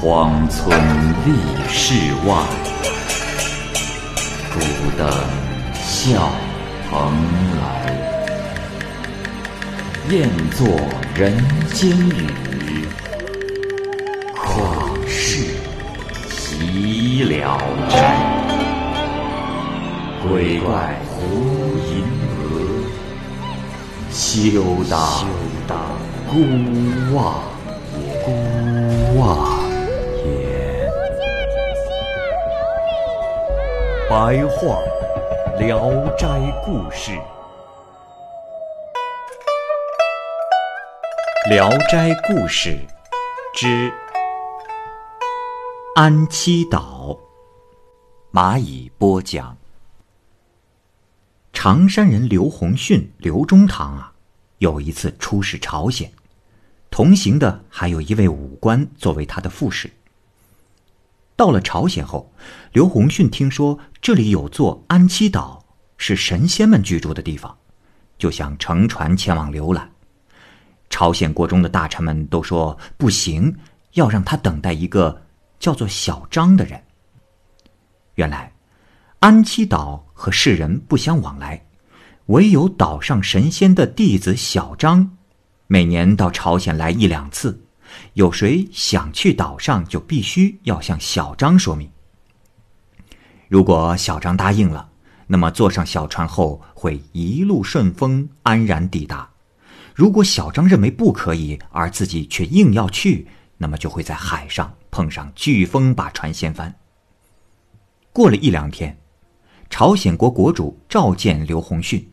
荒村立世外，孤灯笑蓬莱。雁作人间雨，旷世岂了斋？鬼怪胡银娥，休当孤望。孤望白话《聊斋故事》，《聊斋故事》之安七岛，蚂蚁播讲。常山人刘洪训、刘中堂啊，有一次出使朝鲜，同行的还有一位武官作为他的副使。到了朝鲜后，刘洪训听说这里有座安七岛，是神仙们居住的地方，就想乘船前往游览。朝鲜国中的大臣们都说不行，要让他等待一个叫做小张的人。原来，安七岛和世人不相往来，唯有岛上神仙的弟子小张，每年到朝鲜来一两次。有谁想去岛上，就必须要向小张说明。如果小张答应了，那么坐上小船后会一路顺风，安然抵达。如果小张认为不可以，而自己却硬要去，那么就会在海上碰上飓风，把船掀翻。过了一两天，朝鲜国国主召见刘洪训，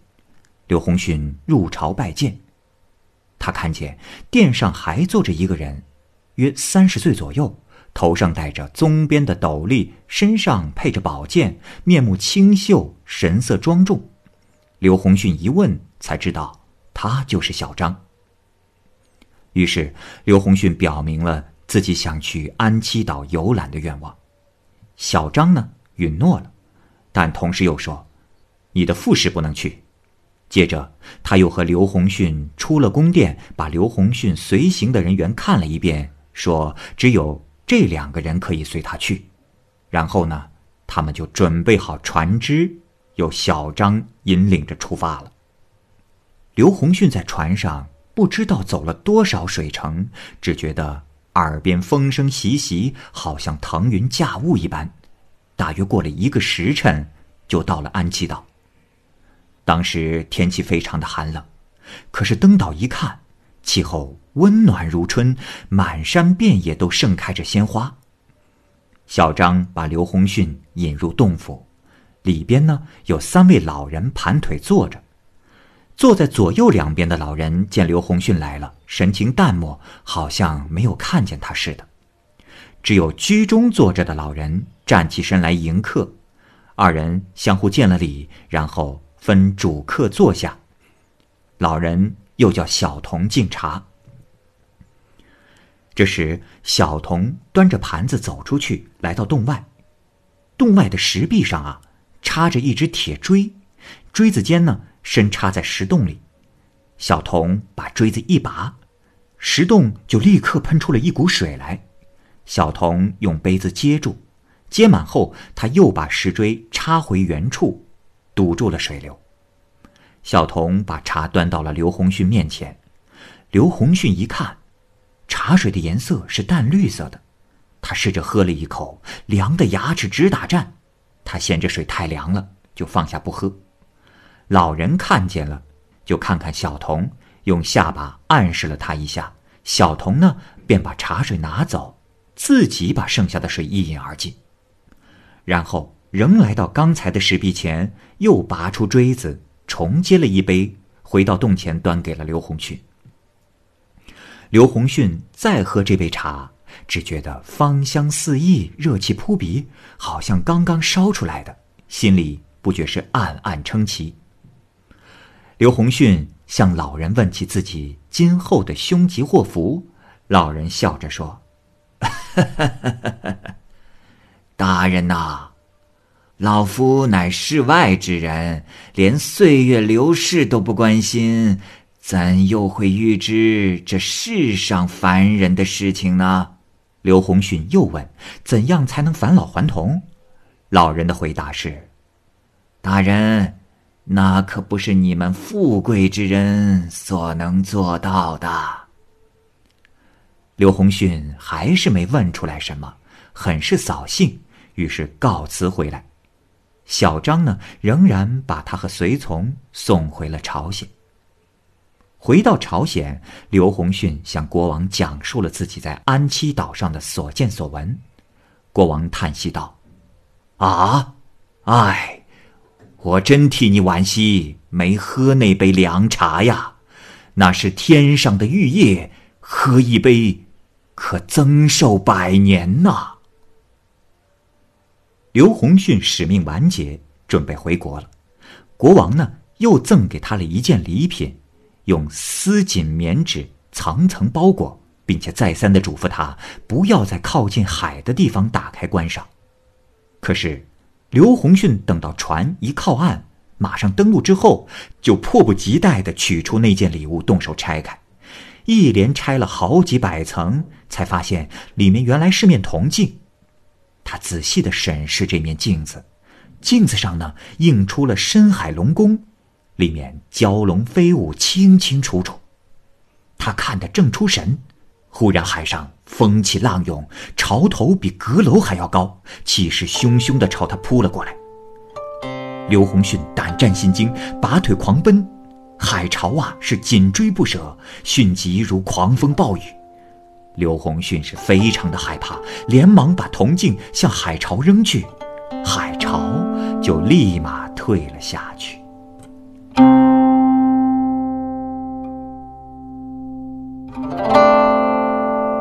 刘洪训入朝拜见。他看见殿上还坐着一个人，约三十岁左右，头上戴着棕边的斗笠，身上配着宝剑，面目清秀，神色庄重。刘洪训一问，才知道他就是小张。于是刘洪训表明了自己想去安七岛游览的愿望。小张呢，允诺了，但同时又说：“你的副使不能去。”接着，他又和刘洪训出了宫殿，把刘洪训随行的人员看了一遍，说：“只有这两个人可以随他去。”然后呢，他们就准备好船只，由小张引领着出发了。刘洪训在船上不知道走了多少水程，只觉得耳边风声习习，好像腾云驾雾一般。大约过了一个时辰，就到了安琪岛。当时天气非常的寒冷，可是登岛一看，气候温暖如春，满山遍野都盛开着鲜花。小张把刘洪训引入洞府，里边呢有三位老人盘腿坐着，坐在左右两边的老人见刘洪训来了，神情淡漠，好像没有看见他似的。只有居中坐着的老人站起身来迎客，二人相互见了礼，然后。分主客坐下，老人又叫小童敬茶。这时，小童端着盘子走出去，来到洞外。洞外的石壁上啊，插着一只铁锥，锥子尖呢深插在石洞里。小童把锥子一拔，石洞就立刻喷出了一股水来。小童用杯子接住，接满后，他又把石锥插回原处。堵住了水流。小童把茶端到了刘洪训面前，刘洪训一看，茶水的颜色是淡绿色的，他试着喝了一口，凉的牙齿直打颤。他嫌这水太凉了，就放下不喝。老人看见了，就看看小童，用下巴暗示了他一下。小童呢，便把茶水拿走，自己把剩下的水一饮而尽，然后。仍来到刚才的石壁前，又拔出锥子，重接了一杯，回到洞前，端给了刘洪训。刘洪训再喝这杯茶，只觉得芳香四溢，热气扑鼻，好像刚刚烧出来的，心里不觉是暗暗称奇。刘洪训向老人问起自己今后的凶吉祸福，老人笑着说：“大人呐。”老夫乃世外之人，连岁月流逝都不关心，怎又会预知这世上凡人的事情呢？刘洪训又问：“怎样才能返老还童？”老人的回答是：“大人，那可不是你们富贵之人所能做到的。”刘洪训还是没问出来什么，很是扫兴，于是告辞回来。小张呢，仍然把他和随从送回了朝鲜。回到朝鲜，刘洪训向国王讲述了自己在安七岛上的所见所闻。国王叹息道：“啊，唉，我真替你惋惜，没喝那杯凉茶呀！那是天上的玉液，喝一杯，可增寿百年呐。”刘洪训使命完结，准备回国了。国王呢，又赠给他了一件礼品。用丝锦棉纸层层包裹，并且再三的嘱咐他不要在靠近海的地方打开观赏。可是，刘洪训等到船一靠岸，马上登陆之后，就迫不及待的取出那件礼物，动手拆开，一连拆了好几百层，才发现里面原来是面铜镜。他仔细的审视这面镜子，镜子上呢映出了深海龙宫。里面蛟龙飞舞，清清楚楚。他看得正出神，忽然海上风起浪涌，潮头比阁楼还要高，气势汹汹地朝他扑了过来。刘洪训胆战心惊，拔腿狂奔。海潮啊，是紧追不舍，迅疾如狂风暴雨。刘洪训是非常的害怕，连忙把铜镜向海潮扔去，海潮就立马退了下去。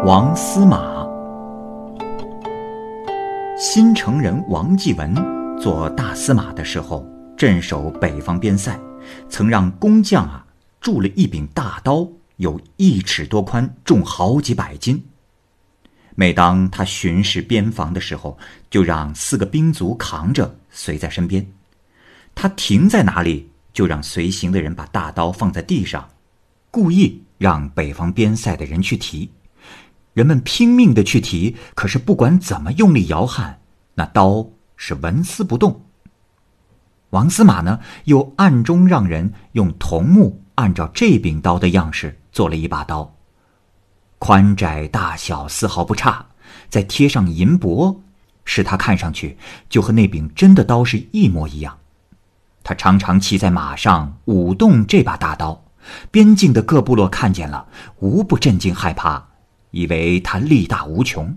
王司马，新城人王继文做大司马的时候，镇守北方边塞，曾让工匠啊铸了一柄大刀，有一尺多宽，重好几百斤。每当他巡视边防的时候，就让四个兵卒扛着随在身边。他停在哪里，就让随行的人把大刀放在地上，故意让北方边塞的人去提。人们拼命的去提，可是不管怎么用力摇撼，那刀是纹丝不动。王司马呢，又暗中让人用桐木按照这柄刀的样式做了一把刀，宽窄大小丝毫不差，再贴上银箔，使它看上去就和那柄真的刀是一模一样。他常常骑在马上舞动这把大刀，边境的各部落看见了，无不震惊害怕。以为他力大无穷，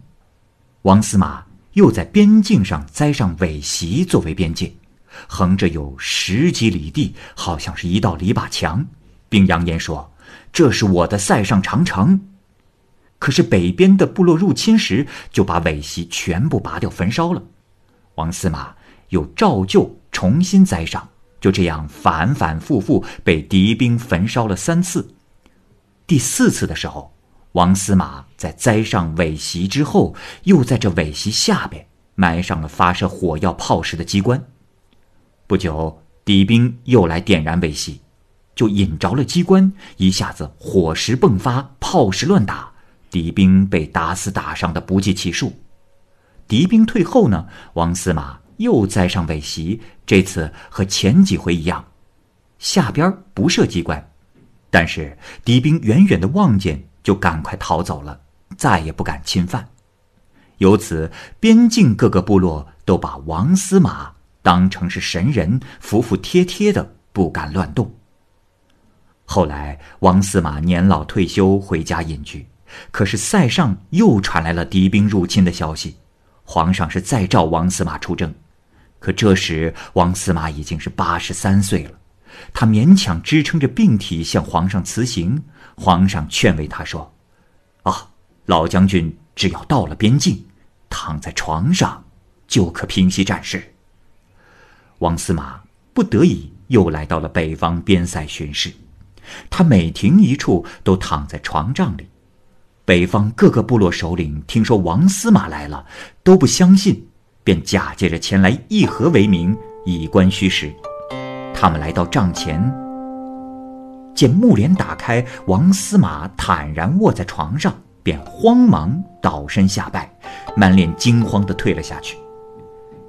王司马又在边境上栽上苇席作为边界，横着有十几里地，好像是一道篱笆墙，并扬言说：“这是我的塞上长城。”可是北边的部落入侵时，就把苇席全部拔掉焚烧了。王司马又照旧重新栽上，就这样反反复复被敌兵焚烧了三次。第四次的时候。王司马在栽上苇席之后，又在这苇席下边埋上了发射火药炮石的机关。不久，敌兵又来点燃苇席，就引着了机关，一下子火石迸发，炮石乱打，敌兵被打死打伤的不计其数。敌兵退后呢，王司马又栽上苇席，这次和前几回一样，下边不设机关，但是敌兵远远的望见。就赶快逃走了，再也不敢侵犯。由此，边境各个部落都把王司马当成是神人，服服帖帖的，不敢乱动。后来，王司马年老退休，回家隐居。可是塞上又传来了敌兵入侵的消息，皇上是再召王司马出征。可这时，王司马已经是八十三岁了，他勉强支撑着病体向皇上辞行。皇上劝慰他说：“啊，老将军只要到了边境，躺在床上，就可平息战事。”王司马不得已又来到了北方边塞巡视，他每停一处都躺在床帐里。北方各个部落首领听说王司马来了，都不相信，便假借着前来议和为名，以观虚实。他们来到帐前。见木帘打开，王司马坦然卧在床上，便慌忙倒身下拜，满脸惊慌地退了下去。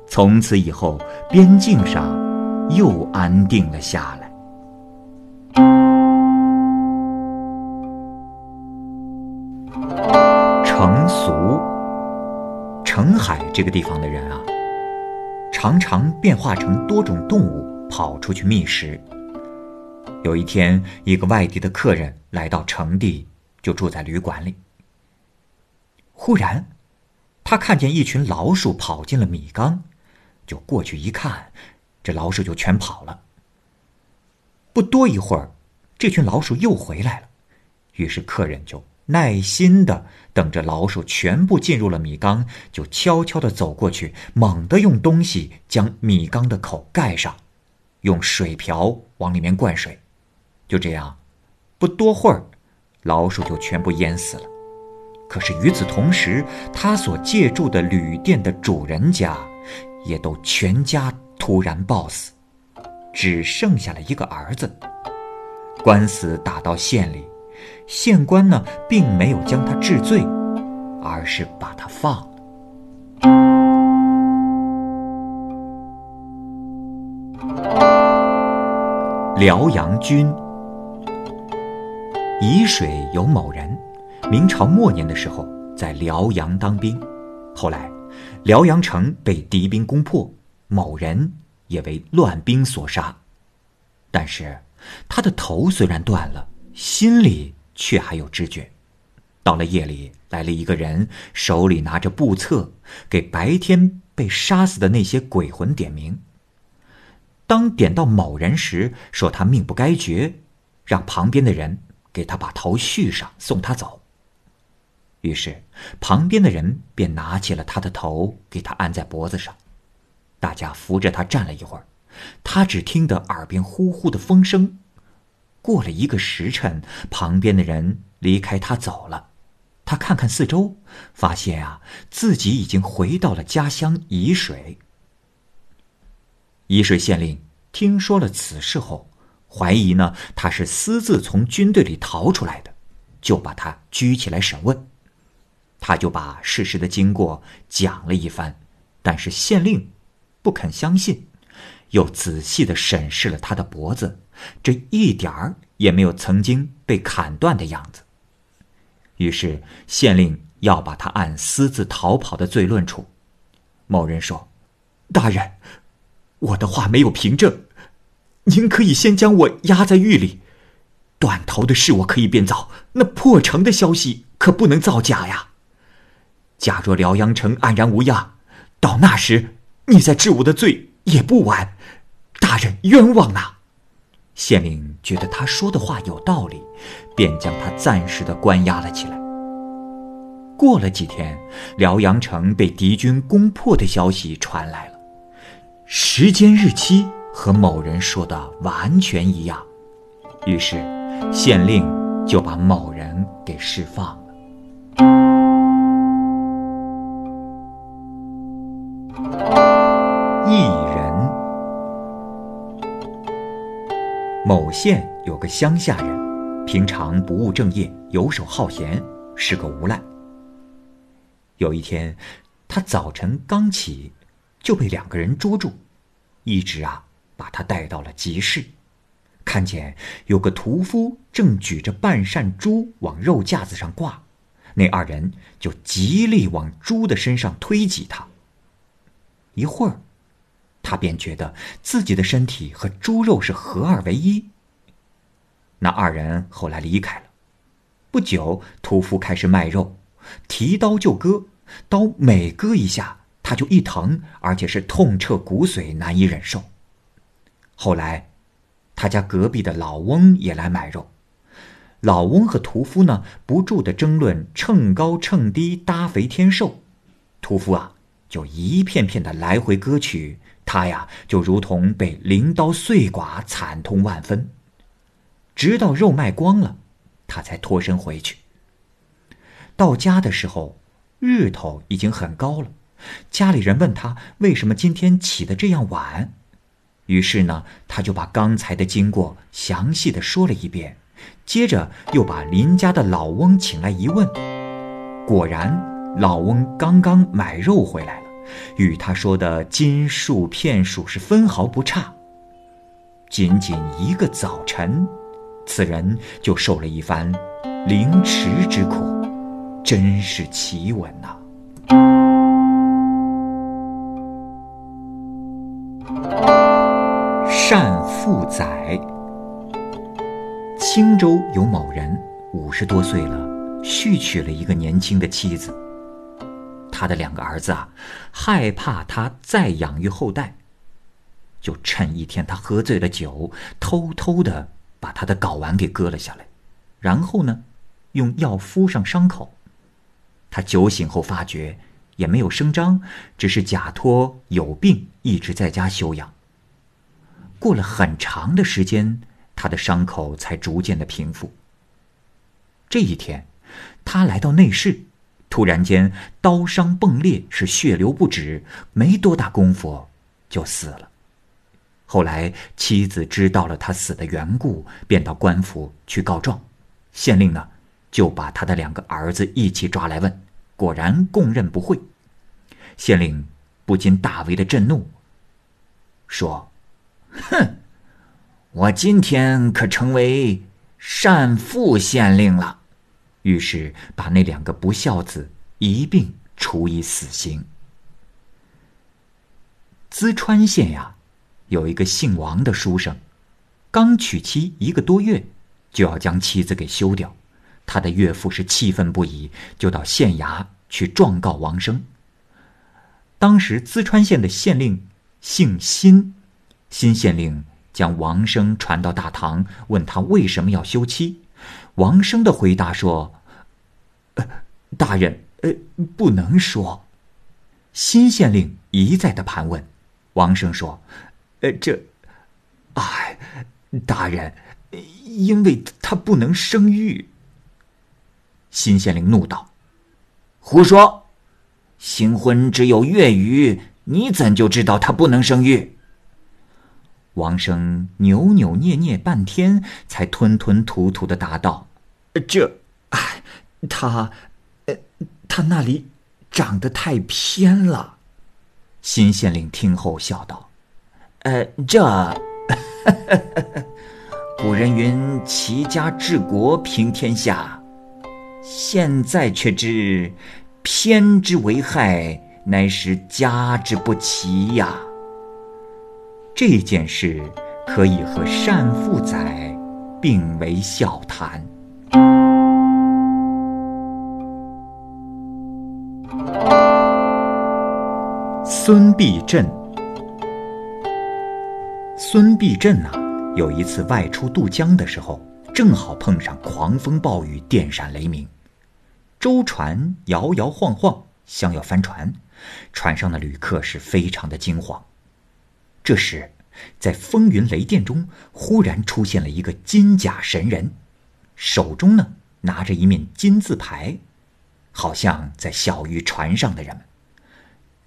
从此以后，边境上又安定了下来。澄海这个地方的人啊，常常变化成多种动物跑出去觅食。有一天，一个外地的客人来到城地，就住在旅馆里。忽然，他看见一群老鼠跑进了米缸，就过去一看，这老鼠就全跑了。不多一会儿，这群老鼠又回来了，于是客人就耐心的等着老鼠全部进入了米缸，就悄悄的走过去，猛地用东西将米缸的口盖上，用水瓢往里面灌水。就这样，不多会儿，老鼠就全部淹死了。可是与此同时，他所借住的旅店的主人家，也都全家突然暴死，只剩下了一个儿子。官司打到县里，县官呢，并没有将他治罪，而是把他放了。辽阳君。沂水有某人，明朝末年的时候在辽阳当兵，后来辽阳城被敌兵攻破，某人也为乱兵所杀。但是他的头虽然断了，心里却还有知觉。到了夜里，来了一个人，手里拿着簿册，给白天被杀死的那些鬼魂点名。当点到某人时，说他命不该绝，让旁边的人。给他把头续上，送他走。于是，旁边的人便拿起了他的头，给他按在脖子上。大家扶着他站了一会儿，他只听得耳边呼呼的风声。过了一个时辰，旁边的人离开他走了。他看看四周，发现啊，自己已经回到了家乡沂水。沂水县令听说了此事后。怀疑呢，他是私自从军队里逃出来的，就把他拘起来审问。他就把事实的经过讲了一番，但是县令不肯相信，又仔细的审视了他的脖子，这一点儿也没有曾经被砍断的样子。于是县令要把他按私自逃跑的罪论处。某人说：“大人，我的话没有凭证。”您可以先将我压在狱里，断头的事我可以编造，那破城的消息可不能造假呀。假若辽阳城安然无恙，到那时你再治我的罪也不晚。大人冤枉啊！县令觉得他说的话有道理，便将他暂时的关押了起来。过了几天，辽阳城被敌军攻破的消息传来了，时间日期。和某人说的完全一样，于是县令就把某人给释放了。异某县有个乡下人，平常不务正业，游手好闲，是个无赖。有一天，他早晨刚起，就被两个人捉住，一直啊。把他带到了集市，看见有个屠夫正举着半扇猪往肉架子上挂，那二人就极力往猪的身上推挤他。一会儿，他便觉得自己的身体和猪肉是合二为一。那二人后来离开了。不久，屠夫开始卖肉，提刀就割，刀每割一下，他就一疼，而且是痛彻骨髓，难以忍受。后来，他家隔壁的老翁也来买肉。老翁和屠夫呢，不住的争论秤高秤低、搭肥添瘦。屠夫啊，就一片片的来回割取，他呀，就如同被镰刀碎剐，惨痛万分。直到肉卖光了，他才脱身回去。到家的时候，日头已经很高了。家里人问他为什么今天起得这样晚。于是呢，他就把刚才的经过详细的说了一遍，接着又把邻家的老翁请来一问，果然，老翁刚刚买肉回来了，与他说的斤数片数是分毫不差。仅仅一个早晨，此人就受了一番凌迟之苦，真是奇闻呐！单父载。青州有某人五十多岁了，续娶了一个年轻的妻子。他的两个儿子啊，害怕他再养育后代，就趁一天他喝醉了酒，偷偷的把他的睾丸给割了下来，然后呢，用药敷上伤口。他酒醒后发觉也没有声张，只是假托有病，一直在家休养。过了很长的时间，他的伤口才逐渐的平复。这一天，他来到内室，突然间刀伤迸裂，是血流不止，没多大功夫就死了。后来妻子知道了他死的缘故，便到官府去告状，县令呢就把他的两个儿子一起抓来问，果然供认不讳。县令不禁大为的震怒，说。哼，我今天可成为善父县令了。于是把那两个不孝子一并处以死刑。淄川县呀，有一个姓王的书生，刚娶妻一个多月，就要将妻子给休掉。他的岳父是气愤不已，就到县衙去状告王生。当时淄川县的县令姓辛。辛县令将王生传到大堂，问他为什么要休妻。王生的回答说：“，大人，呃，不能说。”新县令一再的盘问，王生说：“呃，这，哎，大人，因为他不能生育。”新县令怒道：“胡说！新婚只有月余，你怎就知道他不能生育？”王生扭扭捏捏半天，才吞吞吐吐的答道：“这，哎，他，呃，他那里长得太偏了。”新县令听后笑道：“呃，这，古人云齐家治国平天下，现在却知偏之为害，乃是家之不齐呀。”这件事可以和单父载并为笑谈。孙必振，孙必振呐，有一次外出渡江的时候，正好碰上狂风暴雨、电闪雷鸣，舟船摇摇晃晃，像要翻船，船上的旅客是非常的惊慌。这时，在风云雷电中，忽然出现了一个金甲神人，手中呢拿着一面金字牌，好像在小于船上的人们。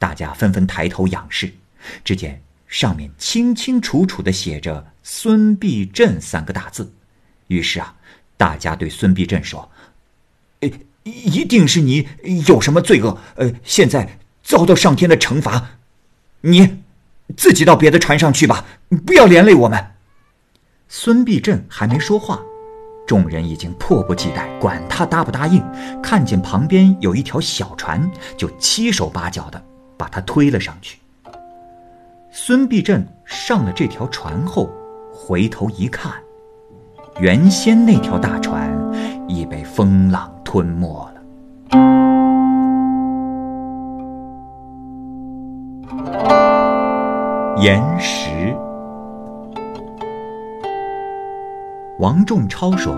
大家纷纷抬头仰视，只见上面清清楚楚的写着“孙必振”三个大字。于是啊，大家对孙必振说：“呃，一定是你有什么罪恶，呃，现在遭到上天的惩罚，你。”自己到别的船上去吧，不要连累我们。孙必振还没说话，众人已经迫不及待，管他答不答应。看见旁边有一条小船，就七手八脚的把他推了上去。孙必振上了这条船后，回头一看，原先那条大船已被风浪吞没了。岩石。王仲超说：“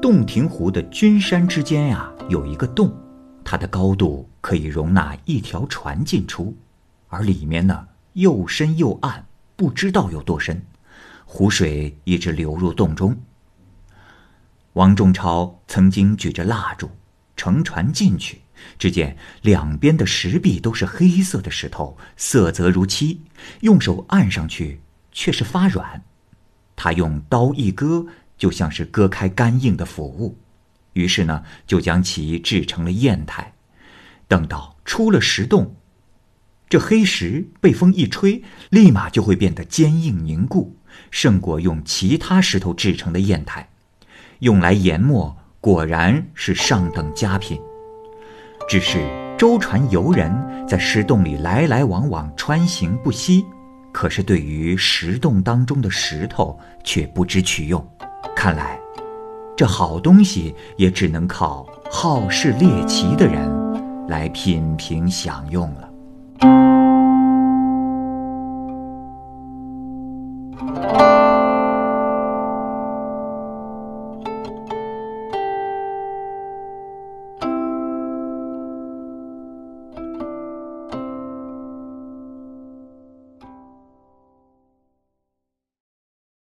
洞庭湖的君山之间呀，有一个洞，它的高度可以容纳一条船进出，而里面呢又深又暗，不知道有多深。湖水一直流入洞中。王仲超曾经举着蜡烛，乘船进去。”只见两边的石壁都是黑色的石头，色泽如漆，用手按上去却是发软。他用刀一割，就像是割开干硬的腐物。于是呢，就将其制成了砚台。等到出了石洞，这黑石被风一吹，立马就会变得坚硬凝固，胜过用其他石头制成的砚台。用来研墨，果然是上等佳品。只是舟船游人在石洞里来来往往，穿行不息，可是对于石洞当中的石头却不知取用。看来，这好东西也只能靠好事猎奇的人来品评享用了。